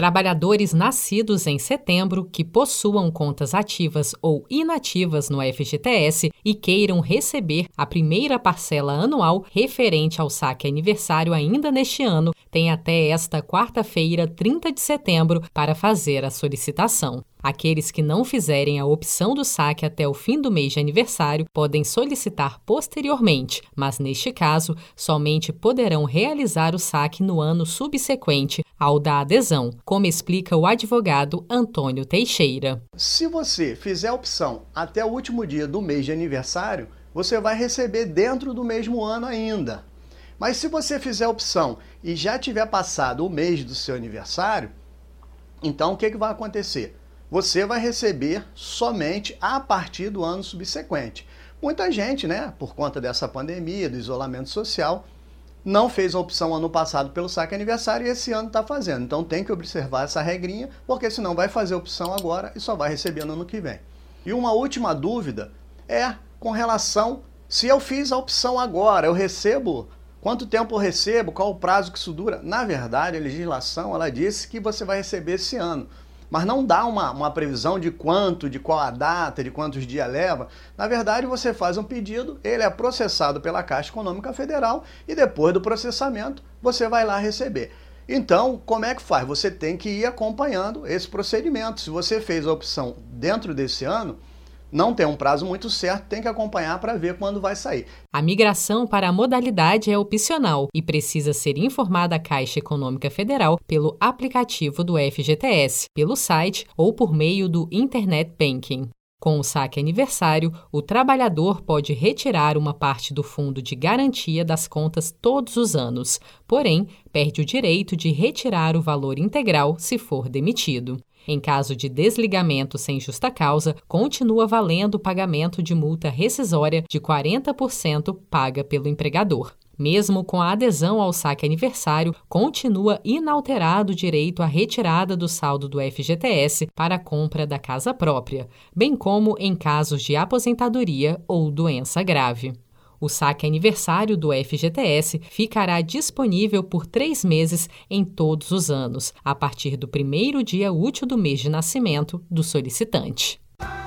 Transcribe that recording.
Trabalhadores nascidos em setembro que possuam contas ativas ou inativas no FGTS e queiram receber a primeira parcela anual referente ao saque aniversário ainda neste ano, têm até esta quarta-feira, 30 de setembro, para fazer a solicitação. Aqueles que não fizerem a opção do saque até o fim do mês de aniversário podem solicitar posteriormente, mas neste caso, somente poderão realizar o saque no ano subsequente ao da adesão, como explica o advogado Antônio Teixeira. Se você fizer a opção até o último dia do mês de aniversário, você vai receber dentro do mesmo ano ainda. Mas se você fizer a opção e já tiver passado o mês do seu aniversário, então o que, que vai acontecer? você vai receber somente a partir do ano subsequente. Muita gente, né, por conta dessa pandemia, do isolamento social, não fez a opção ano passado pelo saque aniversário e esse ano está fazendo. Então tem que observar essa regrinha, porque senão vai fazer opção agora e só vai receber no ano que vem. E uma última dúvida é com relação se eu fiz a opção agora, eu recebo Quanto tempo eu recebo? Qual o prazo que isso dura? Na verdade, a legislação ela disse que você vai receber esse ano mas não dá uma, uma previsão de quanto, de qual a data, de quantos dias leva. Na verdade, você faz um pedido, ele é processado pela Caixa Econômica Federal e depois do processamento você vai lá receber. Então, como é que faz? Você tem que ir acompanhando esse procedimento. Se você fez a opção dentro desse ano, não tem um prazo muito certo, tem que acompanhar para ver quando vai sair. A migração para a modalidade é opcional e precisa ser informada à Caixa Econômica Federal pelo aplicativo do FGTS, pelo site ou por meio do Internet Banking. Com o saque aniversário, o trabalhador pode retirar uma parte do fundo de garantia das contas todos os anos, porém, perde o direito de retirar o valor integral se for demitido. Em caso de desligamento sem justa causa, continua valendo o pagamento de multa rescisória de 40% paga pelo empregador. Mesmo com a adesão ao saque aniversário, continua inalterado o direito à retirada do saldo do FGTS para a compra da casa própria, bem como em casos de aposentadoria ou doença grave. O saque aniversário do FGTS ficará disponível por três meses em todos os anos, a partir do primeiro dia útil do mês de nascimento do solicitante.